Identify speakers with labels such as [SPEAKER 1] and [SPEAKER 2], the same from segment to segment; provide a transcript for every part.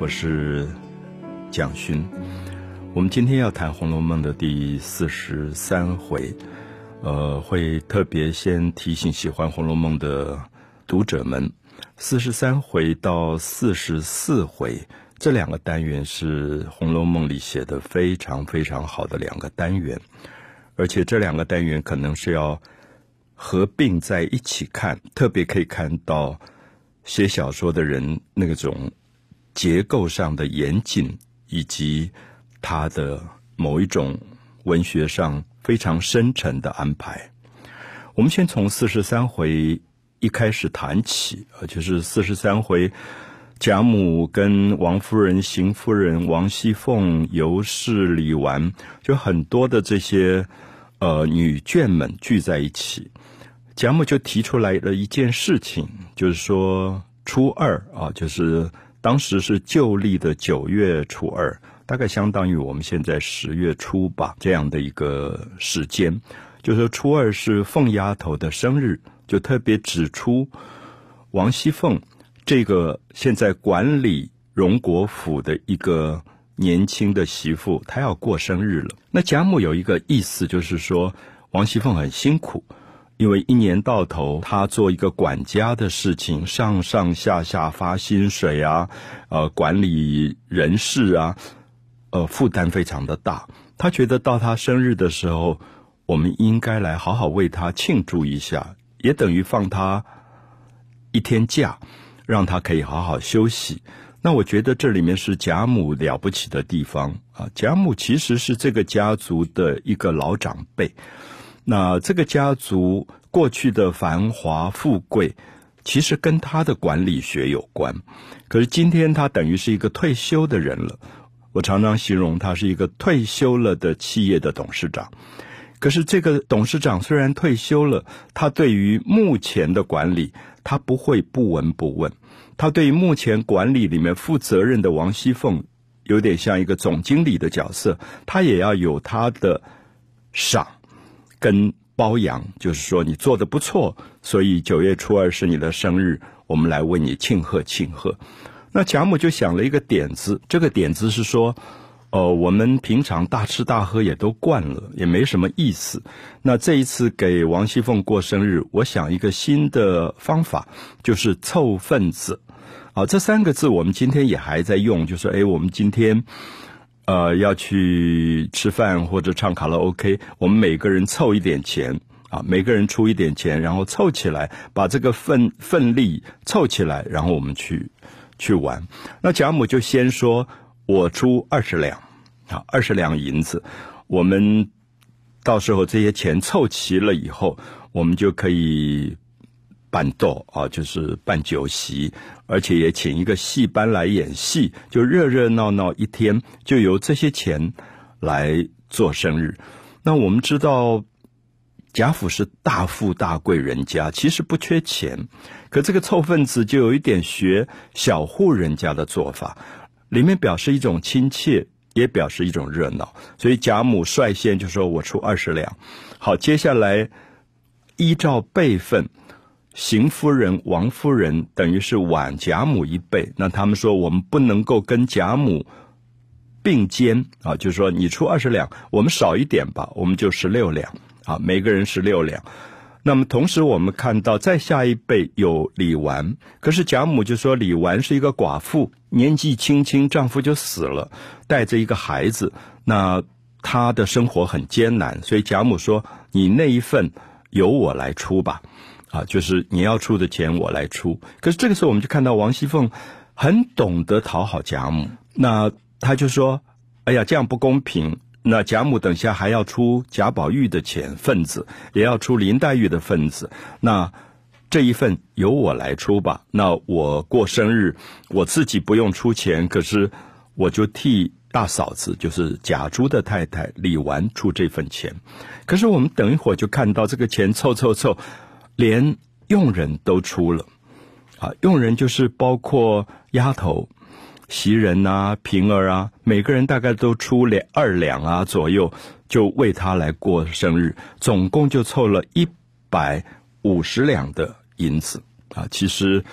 [SPEAKER 1] 我是蒋勋。我们今天要谈《红楼梦》的第四十三回，呃，会特别先提醒喜欢《红楼梦》的读者们，四十三回到四十四回这两个单元是《红楼梦》里写的非常非常好的两个单元，而且这两个单元可能是要合并在一起看，特别可以看到。写小说的人那种结构上的严谨，以及他的某一种文学上非常深沉的安排。我们先从四十三回一开始谈起啊，就是四十三回，贾母跟王夫人、邢夫人、王熙凤、尤氏、李纨，就很多的这些呃女眷们聚在一起。贾母就提出来了一件事情，就是说初二啊，就是当时是旧历的九月初二，大概相当于我们现在十月初吧，这样的一个时间，就是初二是凤丫头的生日，就特别指出王熙凤这个现在管理荣国府的一个年轻的媳妇，她要过生日了。那贾母有一个意思，就是说王熙凤很辛苦。因为一年到头，他做一个管家的事情，上上下下发薪水啊，呃，管理人事啊，呃，负担非常的大。他觉得到他生日的时候，我们应该来好好为他庆祝一下，也等于放他一天假，让他可以好好休息。那我觉得这里面是贾母了不起的地方啊！贾母其实是这个家族的一个老长辈。那这个家族过去的繁华富贵，其实跟他的管理学有关。可是今天他等于是一个退休的人了。我常常形容他是一个退休了的企业的董事长。可是这个董事长虽然退休了，他对于目前的管理，他不会不闻不问。他对于目前管理里面负责任的王熙凤，有点像一个总经理的角色，他也要有他的赏。跟包养，就是说你做的不错，所以九月初二是你的生日，我们来为你庆贺庆贺。那贾母就想了一个点子，这个点子是说，呃，我们平常大吃大喝也都惯了，也没什么意思。那这一次给王熙凤过生日，我想一个新的方法，就是凑份子。啊，这三个字我们今天也还在用，就说，哎，我们今天。呃，要去吃饭或者唱卡拉 OK，我们每个人凑一点钱啊，每个人出一点钱，然后凑起来，把这个份份力凑起来，然后我们去去玩。那贾母就先说：“我出二十两，啊，二十两银子，我们到时候这些钱凑齐了以后，我们就可以。”办斗啊，就是办酒席，而且也请一个戏班来演戏，就热热闹闹一天，就由这些钱来做生日。那我们知道贾府是大富大贵人家，其实不缺钱，可这个凑份子就有一点学小户人家的做法，里面表示一种亲切，也表示一种热闹。所以贾母率先就说：“我出二十两。”好，接下来依照辈分。邢夫人、王夫人等于是晚贾母一辈，那他们说我们不能够跟贾母并肩。啊，就是说你出二十两，我们少一点吧，我们就十六两。啊，每个人十六两。那么同时我们看到再下一辈有李纨，可是贾母就说李纨是一个寡妇，年纪轻轻丈夫就死了，带着一个孩子，那她的生活很艰难，所以贾母说你那一份由我来出吧。啊，就是你要出的钱我来出，可是这个时候我们就看到王熙凤很懂得讨好贾母，那他就说：“哎呀，这样不公平。那贾母等下还要出贾宝玉的钱份子，也要出林黛玉的份子，那这一份由我来出吧。那我过生日，我自己不用出钱，可是我就替大嫂子，就是贾珠的太太李纨出这份钱。可是我们等一会儿就看到这个钱凑凑凑。”连佣人都出了，啊，佣人就是包括丫头、袭人啊、平儿啊，每个人大概都出两二两啊左右，就为他来过生日，总共就凑了一百五十两的银子啊。其实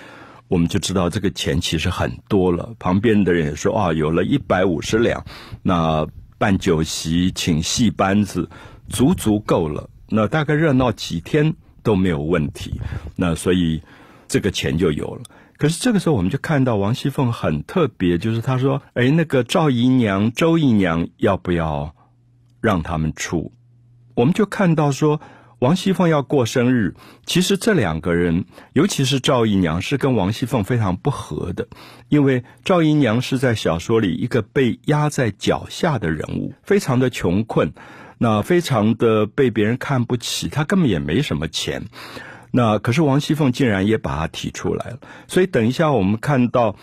[SPEAKER 1] 我们就知道这个钱其实很多了。旁边的人也说啊，有了一百五十两，那办酒席请戏班子，足足够了。那大概热闹几天都没有问题。那所以这个钱就有了。可是这个时候，我们就看到王熙凤很特别，就是她说：“哎，那个赵姨娘、周姨娘要不要让他们出？”我们就看到说。王熙凤要过生日，其实这两个人，尤其是赵姨娘，是跟王熙凤非常不合的。因为赵姨娘是在小说里一个被压在脚下的人物，非常的穷困，那非常的被别人看不起，他根本也没什么钱。那可是王熙凤竟然也把他提出来了。所以等一下我们看到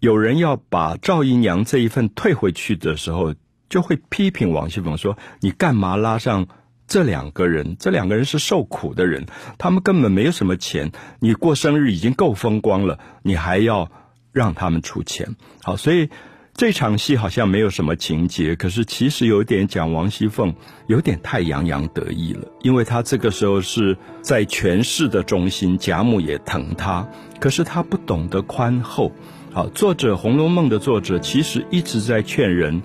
[SPEAKER 1] 有人要把赵姨娘这一份退回去的时候，就会批评王熙凤说：“你干嘛拉上？”这两个人，这两个人是受苦的人，他们根本没有什么钱。你过生日已经够风光了，你还要让他们出钱？好，所以这场戏好像没有什么情节，可是其实有点讲王熙凤有点太洋洋得意了，因为她这个时候是在权势的中心，贾母也疼她，可是她不懂得宽厚。好，作者《红楼梦》的作者其实一直在劝人。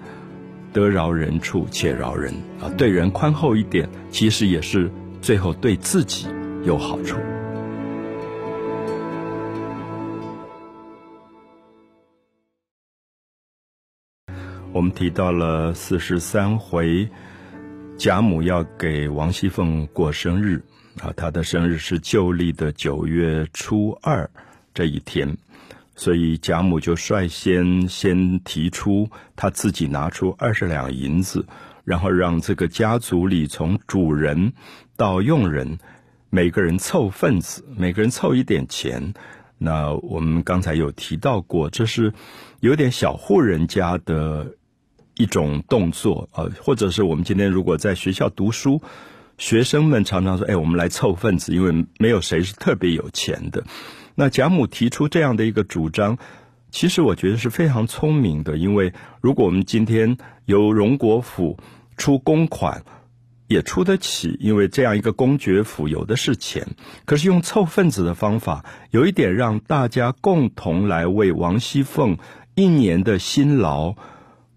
[SPEAKER 1] 得饶人处且饶人啊，对人宽厚一点，其实也是最后对自己有好处。我们提到了四十三回，贾母要给王熙凤过生日啊，她的生日是旧历的九月初二这一天。所以贾母就率先先提出，她自己拿出二十两银子，然后让这个家族里从主人到佣人，每个人凑份子，每个人凑一点钱。那我们刚才有提到过，这是有点小户人家的一种动作啊，或者是我们今天如果在学校读书，学生们常常说：“哎，我们来凑份子，因为没有谁是特别有钱的。”那贾母提出这样的一个主张，其实我觉得是非常聪明的。因为如果我们今天由荣国府出公款，也出得起，因为这样一个公爵府有的是钱。可是用凑份子的方法，有一点让大家共同来为王熙凤一年的辛劳，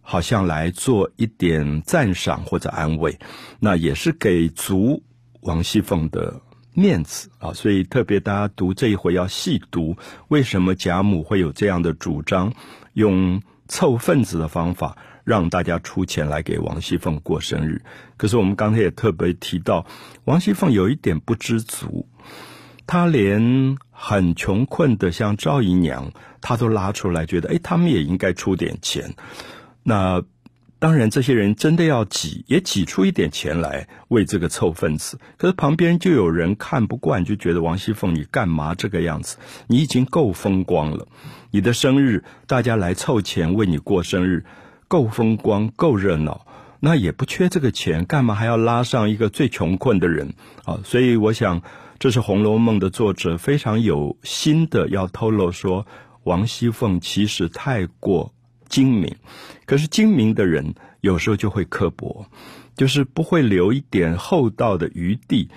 [SPEAKER 1] 好像来做一点赞赏或者安慰，那也是给足王熙凤的。面子啊，所以特别大家读这一回要细读，为什么贾母会有这样的主张，用凑份子的方法让大家出钱来给王熙凤过生日？可是我们刚才也特别提到，王熙凤有一点不知足，她连很穷困的像赵姨娘，她都拉出来，觉得哎，他们也应该出点钱。那。当然，这些人真的要挤，也挤出一点钱来为这个凑份子。可是旁边就有人看不惯，就觉得王熙凤你干嘛这个样子？你已经够风光了，你的生日大家来凑钱为你过生日，够风光，够热闹，那也不缺这个钱，干嘛还要拉上一个最穷困的人啊？所以我想，这是《红楼梦》的作者非常有心的要透露说，王熙凤其实太过。精明，可是精明的人有时候就会刻薄，就是不会留一点厚道的余地，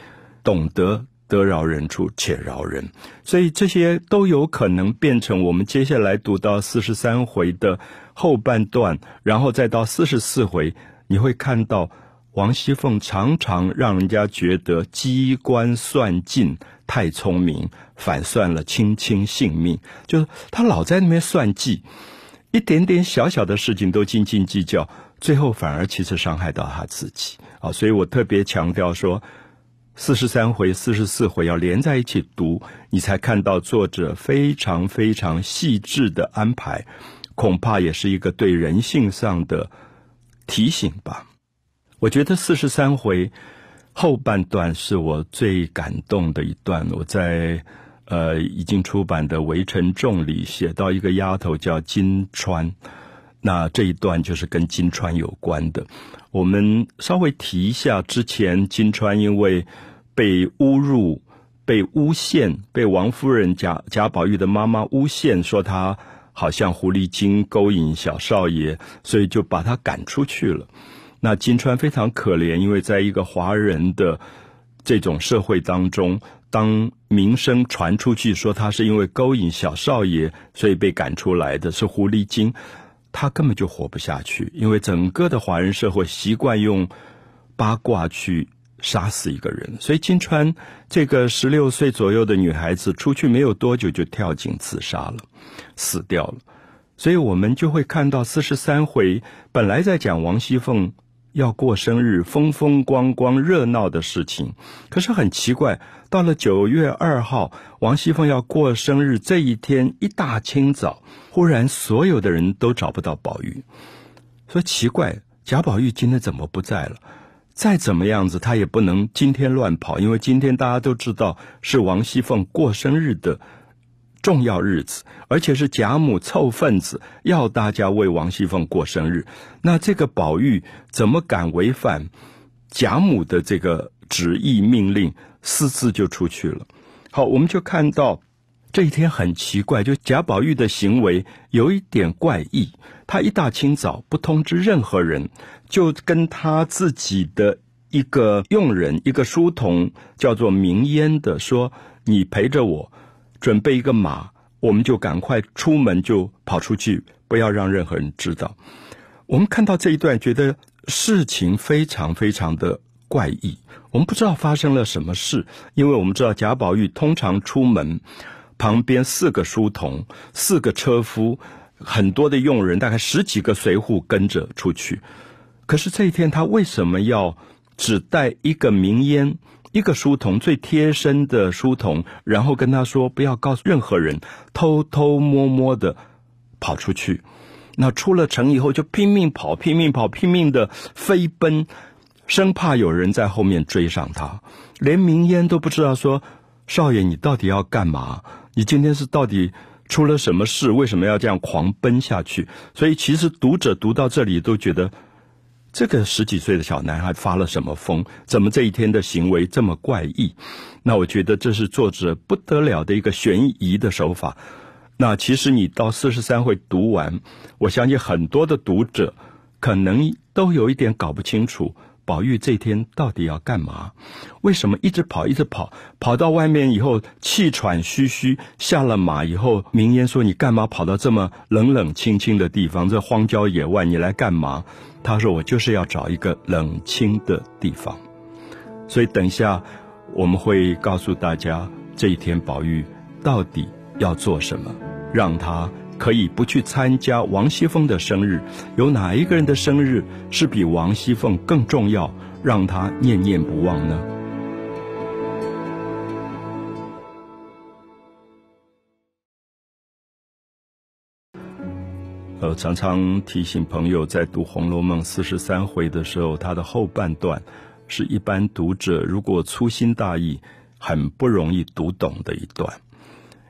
[SPEAKER 1] 懂得得饶人处且饶人，所以这些都有可能变成我们接下来读到四十三回的后半段，然后再到四十四回，你会看到王熙凤常常让人家觉得机关算尽，太聪明，反算了卿卿性命，就是他老在那边算计。一点点小小的事情都斤斤计较，最后反而其实伤害到他自己啊！所以我特别强调说，四十三回、四十四回要连在一起读，你才看到作者非常非常细致的安排，恐怕也是一个对人性上的提醒吧。我觉得四十三回后半段是我最感动的一段，我在。呃，已经出版的《围城众》里写到一个丫头叫金钏，那这一段就是跟金钏有关的。我们稍微提一下，之前金钏因为被侮辱、被诬陷，被王夫人贾贾宝玉的妈妈诬陷，说她好像狐狸精勾引小少爷，所以就把她赶出去了。那金钏非常可怜，因为在一个华人的这种社会当中。当名声传出去说他是因为勾引小少爷，所以被赶出来的是狐狸精，他根本就活不下去，因为整个的华人社会习惯用八卦去杀死一个人，所以金川这个十六岁左右的女孩子出去没有多久就跳井自杀了，死掉了。所以我们就会看到四十三回，本来在讲王熙凤要过生日，风风光光、热闹的事情。可是很奇怪，到了九月二号，王熙凤要过生日这一天，一大清早，忽然所有的人都找不到宝玉，说奇怪，贾宝玉今天怎么不在了？再怎么样子，他也不能今天乱跑，因为今天大家都知道是王熙凤过生日的。重要日子，而且是贾母凑份子要大家为王熙凤过生日，那这个宝玉怎么敢违反贾母的这个旨意命令，私自就出去了？好，我们就看到这一天很奇怪，就贾宝玉的行为有一点怪异。他一大清早不通知任何人，就跟他自己的一个佣人、一个书童叫做明烟的说：“你陪着我。”准备一个马，我们就赶快出门，就跑出去，不要让任何人知道。我们看到这一段，觉得事情非常非常的怪异。我们不知道发生了什么事，因为我们知道贾宝玉通常出门，旁边四个书童、四个车夫、很多的佣人，大概十几个随扈跟着出去。可是这一天，他为什么要只带一个名烟？一个书童最贴身的书童，然后跟他说：“不要告诉任何人，偷偷摸摸的跑出去。那出了城以后，就拼命跑，拼命跑，拼命的飞奔，生怕有人在后面追上他。连明烟都不知道说：‘少爷，你到底要干嘛？你今天是到底出了什么事？为什么要这样狂奔下去？’所以，其实读者读到这里都觉得。”这个十几岁的小男孩发了什么疯？怎么这一天的行为这么怪异？那我觉得这是作者不得了的一个悬疑的手法。那其实你到四十三回读完，我相信很多的读者可能都有一点搞不清楚。宝玉这天到底要干嘛？为什么一直跑，一直跑，跑到外面以后气喘吁吁，下了马以后，明烟说：“你干嘛跑到这么冷冷清清的地方？这荒郊野外，你来干嘛？”他说：“我就是要找一个冷清的地方。”所以等一下我们会告诉大家，这一天宝玉到底要做什么，让他。可以不去参加王熙凤的生日，有哪一个人的生日是比王熙凤更重要，让他念念不忘呢？呃，常常提醒朋友，在读《红楼梦》四十三回的时候，它的后半段是一般读者如果粗心大意，很不容易读懂的一段，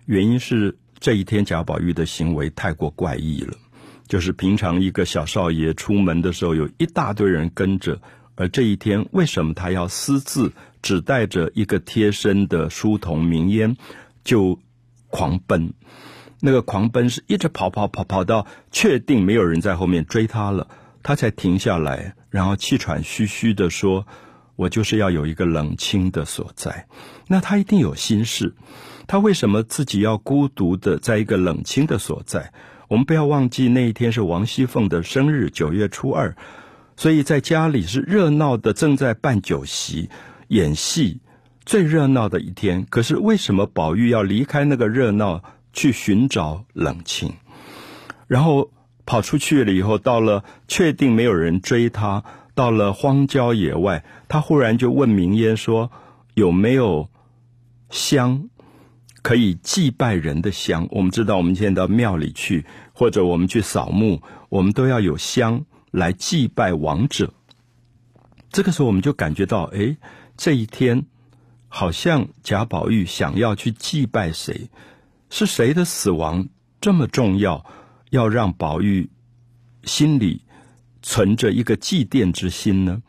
[SPEAKER 1] 原因是。这一天，贾宝玉的行为太过怪异了。就是平常一个小少爷出门的时候，有一大堆人跟着；而这一天，为什么他要私自只带着一个贴身的书童明烟就狂奔？那个狂奔是一直跑跑跑跑到确定没有人在后面追他了，他才停下来，然后气喘吁吁的说：“我就是要有一个冷清的所在。”那他一定有心事。他为什么自己要孤独的在一个冷清的所在？我们不要忘记那一天是王熙凤的生日，九月初二，所以在家里是热闹的，正在办酒席、演戏，最热闹的一天。可是为什么宝玉要离开那个热闹，去寻找冷清？然后跑出去了以后，到了确定没有人追他，到了荒郊野外，他忽然就问明烟说：“有没有香？”可以祭拜人的香，我们知道，我们现在到庙里去，或者我们去扫墓，我们都要有香来祭拜亡者。这个时候，我们就感觉到，哎，这一天好像贾宝玉想要去祭拜谁，是谁的死亡这么重要，要让宝玉心里存着一个祭奠之心呢？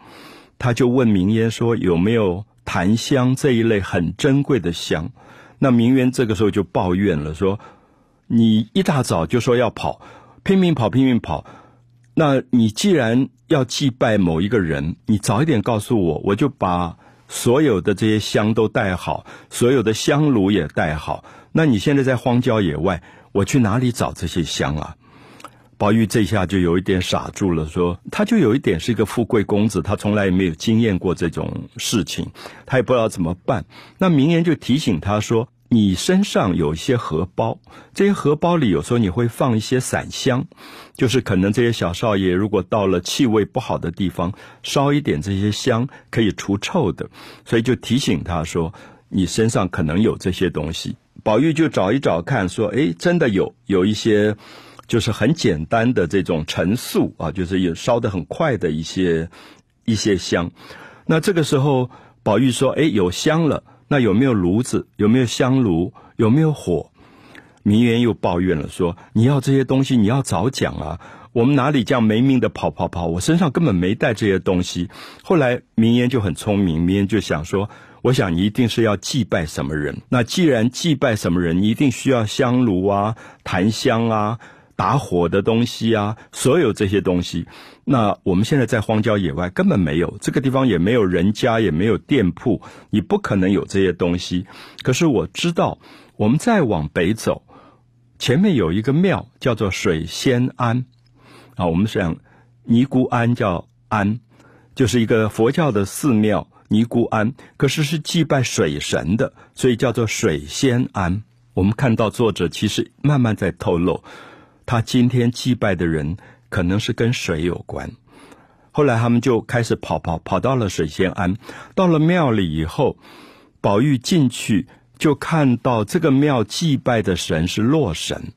[SPEAKER 1] 他就问明烟说：“有没有檀香这一类很珍贵的香？”那名媛这个时候就抱怨了，说：“你一大早就说要跑，拼命跑，拼命跑。那你既然要祭拜某一个人，你早一点告诉我，我就把所有的这些香都带好，所有的香炉也带好。那你现在在荒郊野外，我去哪里找这些香啊？宝玉这下就有一点傻住了，说他就有一点是一个富贵公子，他从来也没有经验过这种事情，他也不知道怎么办。那明言就提醒他说：“你身上有一些荷包，这些荷包里有时候你会放一些散香，就是可能这些小少爷如果到了气味不好的地方，烧一点这些香可以除臭的，所以就提醒他说你身上可能有这些东西。”宝玉就找一找看，说：“哎，真的有有一些。”就是很简单的这种陈素啊，就是也烧得很快的一些一些香。那这个时候，宝玉说：“哎，有香了，那有没有炉子？有没有香炉？有没有火？”明媛又抱怨了，说：“你要这些东西，你要早讲啊！我们哪里这样没命的跑跑跑？我身上根本没带这些东西。”后来明言就很聪明，明言就想说：“我想你一定是要祭拜什么人。那既然祭拜什么人，你一定需要香炉啊、檀香啊。”打火的东西啊，所有这些东西，那我们现在在荒郊野外根本没有，这个地方也没有人家，也没有店铺，你不可能有这些东西。可是我知道，我们再往北走，前面有一个庙叫做水仙庵啊。我们想尼姑庵叫庵，就是一个佛教的寺庙尼姑庵，可是是祭拜水神的，所以叫做水仙庵。我们看到作者其实慢慢在透露。他今天祭拜的人可能是跟水有关。后来他们就开始跑跑跑到了水仙庵，到了庙里以后，宝玉进去就看到这个庙祭拜的神是洛神。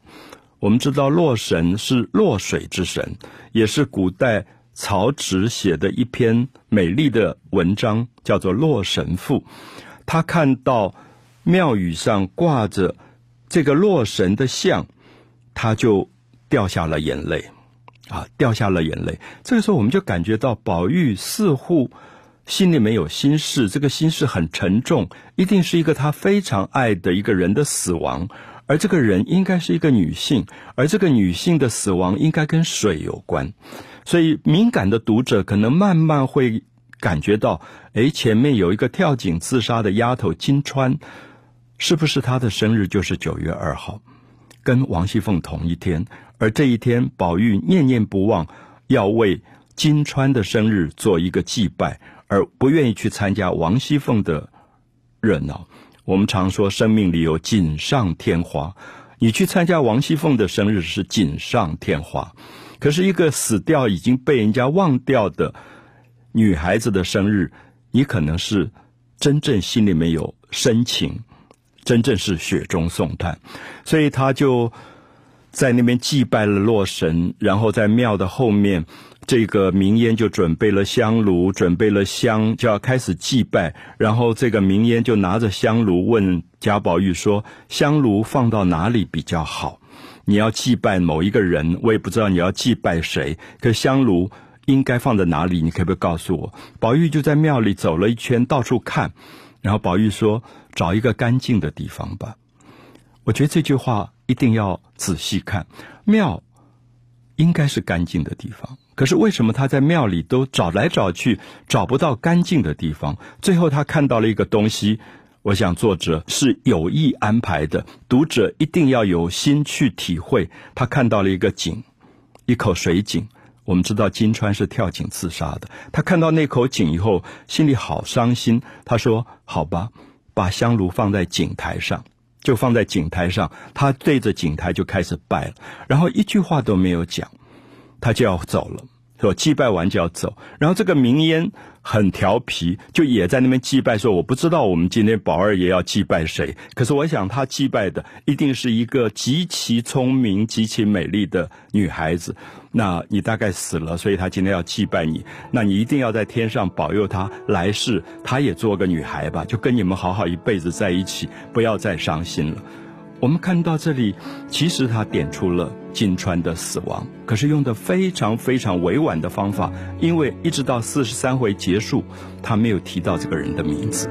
[SPEAKER 1] 我们知道洛神是洛水之神，也是古代曹植写的一篇美丽的文章，叫做《洛神赋》。他看到庙宇上挂着这个洛神的像，他就。掉下了眼泪，啊，掉下了眼泪。这个时候，我们就感觉到宝玉似乎心里面有心事，这个心事很沉重，一定是一个他非常爱的一个人的死亡，而这个人应该是一个女性，而这个女性的死亡应该跟水有关。所以，敏感的读者可能慢慢会感觉到，哎，前面有一个跳井自杀的丫头金钏，是不是她的生日就是九月二号，跟王熙凤同一天？而这一天，宝玉念念不忘要为金钏的生日做一个祭拜，而不愿意去参加王熙凤的热闹。我们常说，生命里有锦上添花，你去参加王熙凤的生日是锦上添花，可是一个死掉已经被人家忘掉的女孩子的生日，你可能是真正心里面有深情，真正是雪中送炭，所以他就。在那边祭拜了洛神，然后在庙的后面，这个明烟就准备了香炉，准备了香，就要开始祭拜。然后这个明烟就拿着香炉问贾宝玉说：“香炉放到哪里比较好？你要祭拜某一个人，我也不知道你要祭拜谁。可香炉应该放在哪里？你可不可以告诉我？”宝玉就在庙里走了一圈，到处看。然后宝玉说：“找一个干净的地方吧。”我觉得这句话。一定要仔细看，庙应该是干净的地方。可是为什么他在庙里都找来找去找不到干净的地方？最后他看到了一个东西，我想作者是有意安排的，读者一定要有心去体会。他看到了一个井，一口水井。我们知道金川是跳井自杀的。他看到那口井以后，心里好伤心。他说：“好吧，把香炉放在井台上。”就放在井台上，他对着井台就开始拜了，然后一句话都没有讲，他就要走了。说祭拜完就要走，然后这个明烟很调皮，就也在那边祭拜，说我不知道我们今天宝二爷要祭拜谁，可是我想他祭拜的一定是一个极其聪明、极其美丽的女孩子。那你大概死了，所以他今天要祭拜你，那你一定要在天上保佑他来世，他也做个女孩吧，就跟你们好好一辈子在一起，不要再伤心了。我们看到这里，其实他点出了金川的死亡，可是用的非常非常委婉的方法，因为一直到四十三回结束，他没有提到这个人的名字。